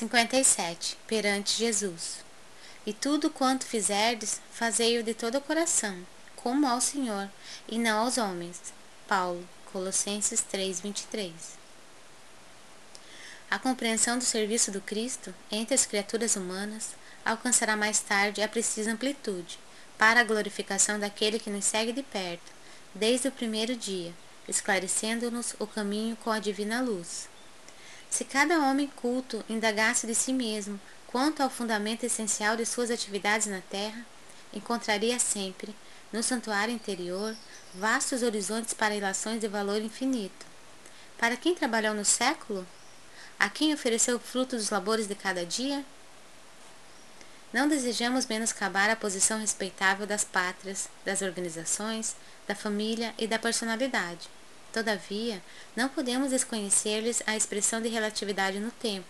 57. Perante Jesus. E tudo quanto fizerdes, fazei-o de todo o coração, como ao Senhor, e não aos homens. Paulo, Colossenses 3, 23. A compreensão do serviço do Cristo entre as criaturas humanas alcançará mais tarde a precisa amplitude para a glorificação daquele que nos segue de perto, desde o primeiro dia, esclarecendo-nos o caminho com a divina luz. Se cada homem culto indagasse de si mesmo quanto ao fundamento essencial de suas atividades na terra, encontraria sempre, no santuário interior, vastos horizontes para ilações de valor infinito. Para quem trabalhou no século? A quem ofereceu o fruto dos labores de cada dia? Não desejamos menoscabar a posição respeitável das pátrias, das organizações, da família e da personalidade. Todavia, não podemos desconhecer-lhes a expressão de relatividade no tempo.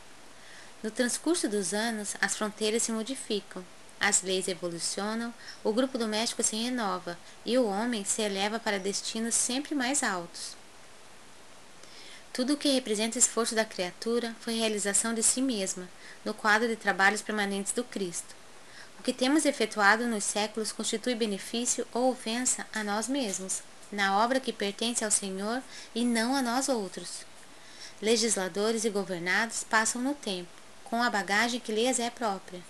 No transcurso dos anos, as fronteiras se modificam, as leis evolucionam, o grupo doméstico se renova e o homem se eleva para destinos sempre mais altos. Tudo o que representa o esforço da criatura foi realização de si mesma, no quadro de trabalhos permanentes do Cristo. O que temos efetuado nos séculos constitui benefício ou ofensa a nós mesmos, na obra que pertence ao Senhor e não a nós outros. Legisladores e governados passam no tempo, com a bagagem que lhes é própria,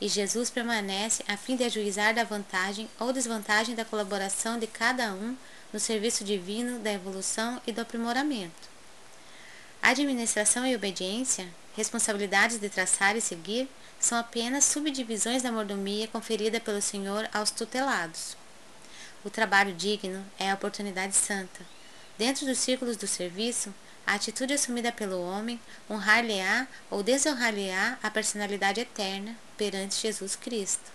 e Jesus permanece a fim de ajuizar da vantagem ou desvantagem da colaboração de cada um no serviço divino da evolução e do aprimoramento. Administração e obediência, responsabilidades de traçar e seguir, são apenas subdivisões da mordomia conferida pelo Senhor aos tutelados. O trabalho digno é a oportunidade santa. Dentro dos círculos do serviço, a atitude assumida pelo homem honrar-lhe-á ou desonrar-lhe-á a personalidade eterna perante Jesus Cristo.